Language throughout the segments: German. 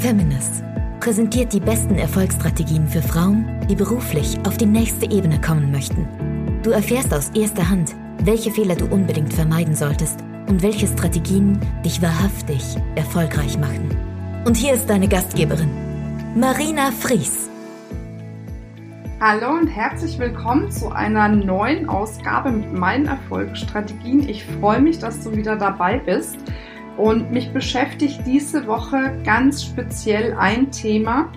Feminist präsentiert die besten Erfolgsstrategien für Frauen, die beruflich auf die nächste Ebene kommen möchten. Du erfährst aus erster Hand, welche Fehler du unbedingt vermeiden solltest und welche Strategien dich wahrhaftig erfolgreich machen. Und hier ist deine Gastgeberin, Marina Fries. Hallo und herzlich willkommen zu einer neuen Ausgabe mit meinen Erfolgsstrategien. Ich freue mich, dass du wieder dabei bist. Und mich beschäftigt diese Woche ganz speziell ein Thema.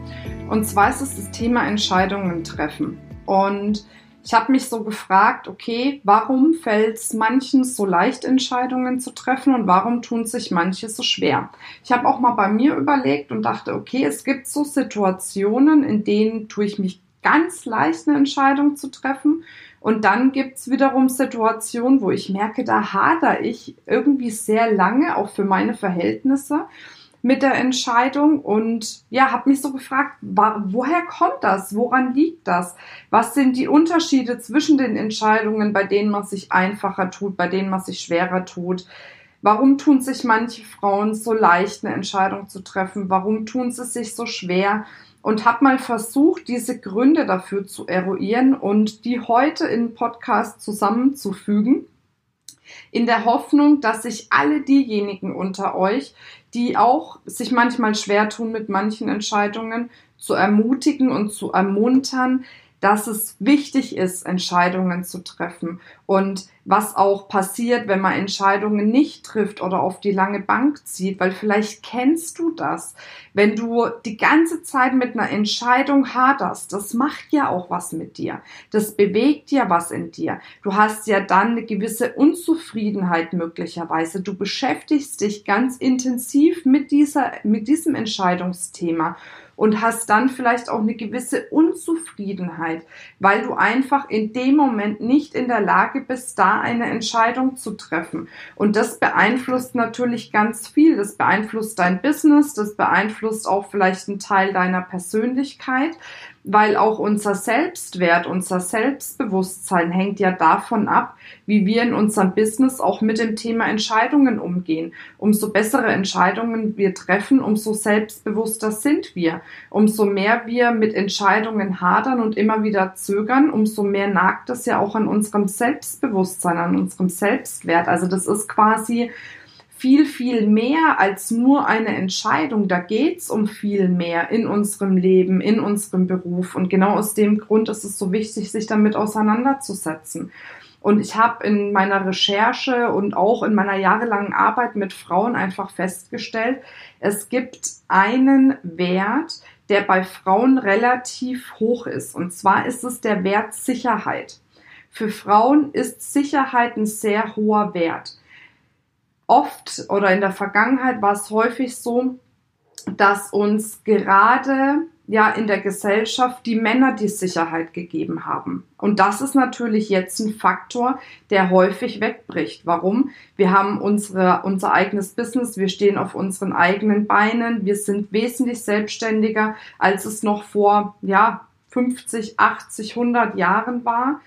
Und zwar ist es das Thema Entscheidungen treffen. Und ich habe mich so gefragt, okay, warum fällt es manchen so leicht, Entscheidungen zu treffen und warum tun sich manche so schwer? Ich habe auch mal bei mir überlegt und dachte, okay, es gibt so Situationen, in denen tue ich mich ganz leicht, eine Entscheidung zu treffen. Und dann gibt's wiederum Situationen, wo ich merke, da hader ich irgendwie sehr lange, auch für meine Verhältnisse mit der Entscheidung und ja, habe mich so gefragt, woher kommt das? Woran liegt das? Was sind die Unterschiede zwischen den Entscheidungen, bei denen man sich einfacher tut, bei denen man sich schwerer tut? Warum tun sich manche Frauen so leicht, eine Entscheidung zu treffen? Warum tun sie sich so schwer? Und habe mal versucht, diese Gründe dafür zu eruieren und die heute in Podcast zusammenzufügen, in der Hoffnung, dass sich alle diejenigen unter euch, die auch sich manchmal schwer tun mit manchen Entscheidungen, zu ermutigen und zu ermuntern, dass es wichtig ist, Entscheidungen zu treffen und was auch passiert, wenn man Entscheidungen nicht trifft oder auf die lange Bank zieht, weil vielleicht kennst du das. Wenn du die ganze Zeit mit einer Entscheidung haderst, das macht ja auch was mit dir. Das bewegt ja was in dir. Du hast ja dann eine gewisse Unzufriedenheit möglicherweise. Du beschäftigst dich ganz intensiv mit dieser, mit diesem Entscheidungsthema und hast dann vielleicht auch eine gewisse Unzufriedenheit, weil du einfach in dem Moment nicht in der Lage bist, da eine Entscheidung zu treffen. Und das beeinflusst natürlich ganz viel. Das beeinflusst dein Business, das beeinflusst auch vielleicht einen Teil deiner Persönlichkeit, weil auch unser Selbstwert, unser Selbstbewusstsein hängt ja davon ab, wie wir in unserem Business auch mit dem Thema Entscheidungen umgehen. Umso bessere Entscheidungen wir treffen, umso selbstbewusster sind wir. Umso mehr wir mit Entscheidungen hadern und immer wieder zögern, umso mehr nagt das ja auch an unserem Selbstbewusstsein, an unserem Selbstwert. Also das ist quasi viel, viel mehr als nur eine Entscheidung. Da geht's um viel mehr in unserem Leben, in unserem Beruf. Und genau aus dem Grund ist es so wichtig, sich damit auseinanderzusetzen. Und ich habe in meiner Recherche und auch in meiner jahrelangen Arbeit mit Frauen einfach festgestellt, es gibt einen Wert, der bei Frauen relativ hoch ist. Und zwar ist es der Wert Sicherheit. Für Frauen ist Sicherheit ein sehr hoher Wert oft oder in der Vergangenheit war es häufig so, dass uns gerade ja in der Gesellschaft die Männer die Sicherheit gegeben haben. Und das ist natürlich jetzt ein Faktor, der häufig wegbricht. Warum? Wir haben unsere, unser eigenes Business, wir stehen auf unseren eigenen Beinen, wir sind wesentlich selbstständiger, als es noch vor ja 50, 80, 100 Jahren war.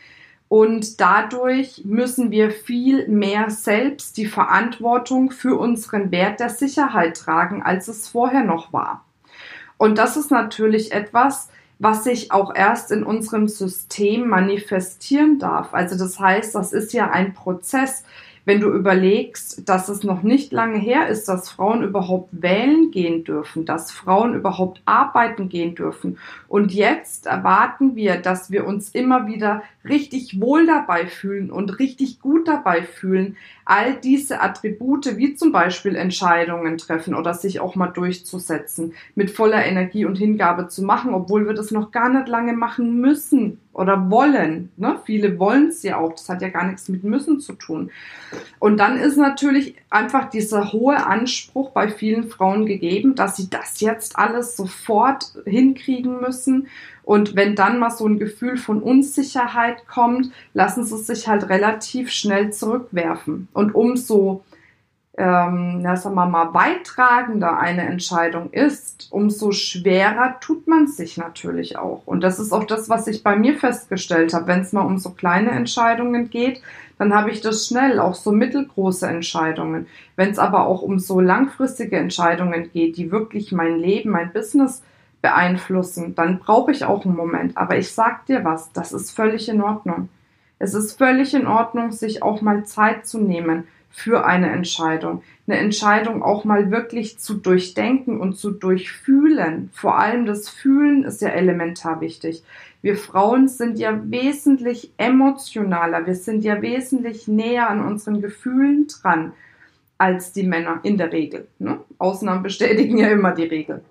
Und dadurch müssen wir viel mehr selbst die Verantwortung für unseren Wert der Sicherheit tragen, als es vorher noch war. Und das ist natürlich etwas, was sich auch erst in unserem System manifestieren darf. Also das heißt, das ist ja ein Prozess wenn du überlegst, dass es noch nicht lange her ist, dass Frauen überhaupt wählen gehen dürfen, dass Frauen überhaupt arbeiten gehen dürfen. Und jetzt erwarten wir, dass wir uns immer wieder richtig wohl dabei fühlen und richtig gut dabei fühlen, all diese Attribute wie zum Beispiel Entscheidungen treffen oder sich auch mal durchzusetzen, mit voller Energie und Hingabe zu machen, obwohl wir das noch gar nicht lange machen müssen oder wollen. Ne? Viele wollen es ja auch. Das hat ja gar nichts mit müssen zu tun. Und dann ist natürlich einfach dieser hohe Anspruch bei vielen Frauen gegeben, dass sie das jetzt alles sofort hinkriegen müssen. Und wenn dann mal so ein Gefühl von Unsicherheit kommt, lassen sie sich halt relativ schnell zurückwerfen. Und umso ähm, ja, sagen wir mal, beitragender eine Entscheidung ist, umso schwerer tut man sich natürlich auch. Und das ist auch das, was ich bei mir festgestellt habe. Wenn es mal um so kleine Entscheidungen geht, dann habe ich das schnell, auch so mittelgroße Entscheidungen. Wenn es aber auch um so langfristige Entscheidungen geht, die wirklich mein Leben, mein Business beeinflussen, dann brauche ich auch einen Moment. Aber ich sag dir was, das ist völlig in Ordnung. Es ist völlig in Ordnung, sich auch mal Zeit zu nehmen für eine Entscheidung. Eine Entscheidung auch mal wirklich zu durchdenken und zu durchfühlen. Vor allem das Fühlen ist ja elementar wichtig. Wir Frauen sind ja wesentlich emotionaler, wir sind ja wesentlich näher an unseren Gefühlen dran als die Männer in der Regel. Ne? Ausnahmen bestätigen ja immer die Regel.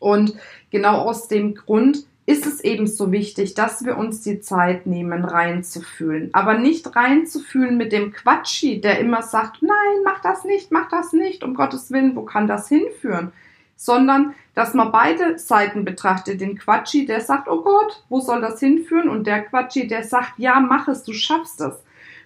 Und genau aus dem Grund ist es eben so wichtig, dass wir uns die Zeit nehmen, reinzufühlen. Aber nicht reinzufühlen mit dem Quatschi, der immer sagt, nein, mach das nicht, mach das nicht, um Gottes Willen, wo kann das hinführen? Sondern, dass man beide Seiten betrachtet. Den Quatschi, der sagt, oh Gott, wo soll das hinführen? Und der Quatschi, der sagt, ja, mach es, du schaffst es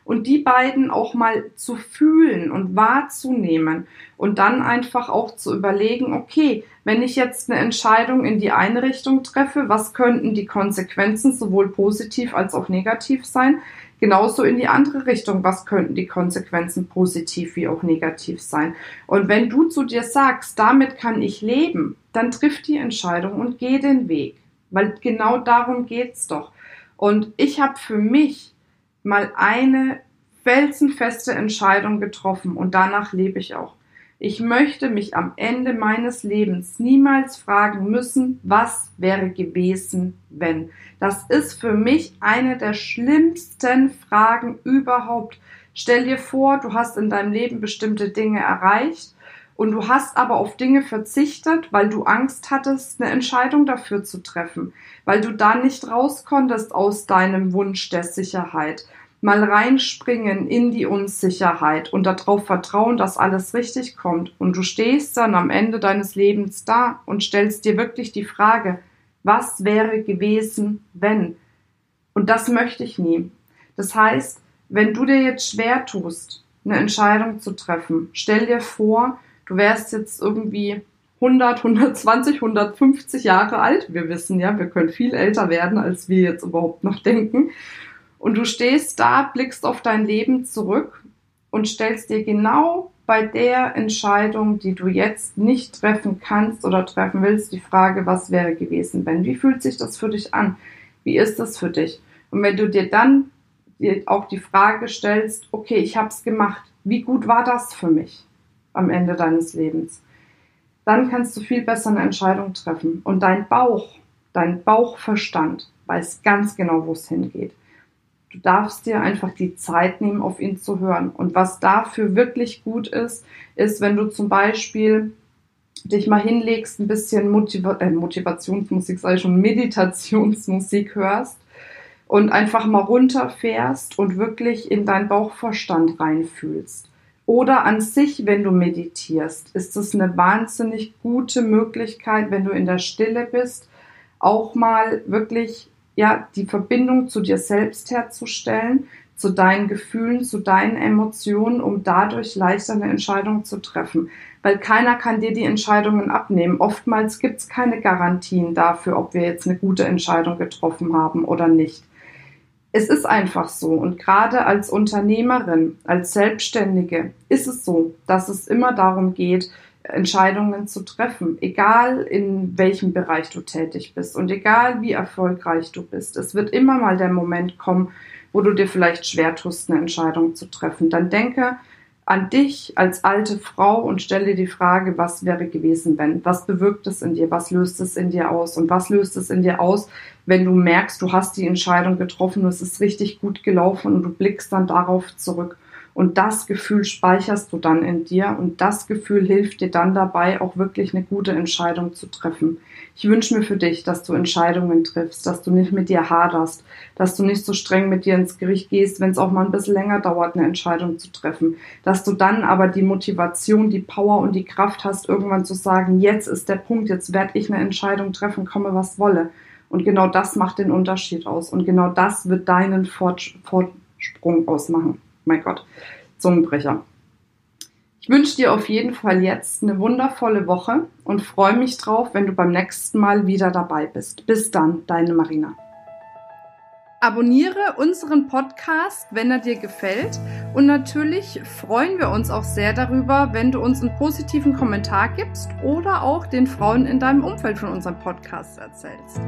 und die beiden auch mal zu fühlen und wahrzunehmen und dann einfach auch zu überlegen, okay, wenn ich jetzt eine Entscheidung in die eine Richtung treffe, was könnten die Konsequenzen sowohl positiv als auch negativ sein? Genauso in die andere Richtung, was könnten die Konsequenzen positiv wie auch negativ sein? Und wenn du zu dir sagst, damit kann ich leben, dann triff die Entscheidung und geh den Weg. Weil genau darum geht's doch. Und ich habe für mich mal eine felsenfeste Entscheidung getroffen und danach lebe ich auch. Ich möchte mich am Ende meines Lebens niemals fragen müssen, was wäre gewesen, wenn. Das ist für mich eine der schlimmsten Fragen überhaupt. Stell dir vor, du hast in deinem Leben bestimmte Dinge erreicht und du hast aber auf Dinge verzichtet, weil du Angst hattest, eine Entscheidung dafür zu treffen, weil du da nicht raus konntest aus deinem Wunsch der Sicherheit mal reinspringen in die Unsicherheit und darauf vertrauen, dass alles richtig kommt. Und du stehst dann am Ende deines Lebens da und stellst dir wirklich die Frage, was wäre gewesen, wenn? Und das möchte ich nie. Das heißt, wenn du dir jetzt schwer tust, eine Entscheidung zu treffen, stell dir vor, du wärst jetzt irgendwie 100, 120, 150 Jahre alt. Wir wissen ja, wir können viel älter werden, als wir jetzt überhaupt noch denken. Und du stehst da, blickst auf dein Leben zurück und stellst dir genau bei der Entscheidung, die du jetzt nicht treffen kannst oder treffen willst, die Frage, was wäre gewesen, wenn? Wie fühlt sich das für dich an? Wie ist das für dich? Und wenn du dir dann auch die Frage stellst, okay, ich habe es gemacht, wie gut war das für mich am Ende deines Lebens? Dann kannst du viel besser eine Entscheidung treffen. Und dein Bauch, dein Bauchverstand weiß ganz genau, wo es hingeht. Du darfst dir einfach die Zeit nehmen, auf ihn zu hören. Und was dafür wirklich gut ist, ist, wenn du zum Beispiel dich mal hinlegst, ein bisschen Motiva äh, Motivationsmusik, sei schon Meditationsmusik hörst und einfach mal runterfährst und wirklich in deinen Bauchverstand reinfühlst. Oder an sich, wenn du meditierst, ist es eine wahnsinnig gute Möglichkeit, wenn du in der Stille bist, auch mal wirklich ja, die Verbindung zu dir selbst herzustellen, zu deinen Gefühlen, zu deinen Emotionen, um dadurch leichter eine Entscheidung zu treffen. Weil keiner kann dir die Entscheidungen abnehmen. Oftmals gibt es keine Garantien dafür, ob wir jetzt eine gute Entscheidung getroffen haben oder nicht. Es ist einfach so. Und gerade als Unternehmerin, als Selbstständige ist es so, dass es immer darum geht, Entscheidungen zu treffen, egal in welchem Bereich du tätig bist und egal wie erfolgreich du bist. Es wird immer mal der Moment kommen, wo du dir vielleicht schwer tust, eine Entscheidung zu treffen. Dann denke an dich als alte Frau und stelle die Frage, was wäre gewesen, wenn? Was bewirkt es in dir? Was löst es in dir aus? Und was löst es in dir aus, wenn du merkst, du hast die Entscheidung getroffen, es ist richtig gut gelaufen und du blickst dann darauf zurück und das Gefühl speicherst du dann in dir und das Gefühl hilft dir dann dabei, auch wirklich eine gute Entscheidung zu treffen. Ich wünsche mir für dich, dass du Entscheidungen triffst, dass du nicht mit dir haderst, dass du nicht so streng mit dir ins Gericht gehst, wenn es auch mal ein bisschen länger dauert, eine Entscheidung zu treffen. Dass du dann aber die Motivation, die Power und die Kraft hast, irgendwann zu sagen, jetzt ist der Punkt, jetzt werde ich eine Entscheidung treffen, komme was wolle. Und genau das macht den Unterschied aus. Und genau das wird deinen Fortsprung ausmachen mein Gott, Zungenbrecher. Ich wünsche dir auf jeden Fall jetzt eine wundervolle Woche und freue mich drauf, wenn du beim nächsten Mal wieder dabei bist. Bis dann, deine Marina. Abonniere unseren Podcast, wenn er dir gefällt. Und natürlich freuen wir uns auch sehr darüber, wenn du uns einen positiven Kommentar gibst oder auch den Frauen in deinem Umfeld von unserem Podcast erzählst.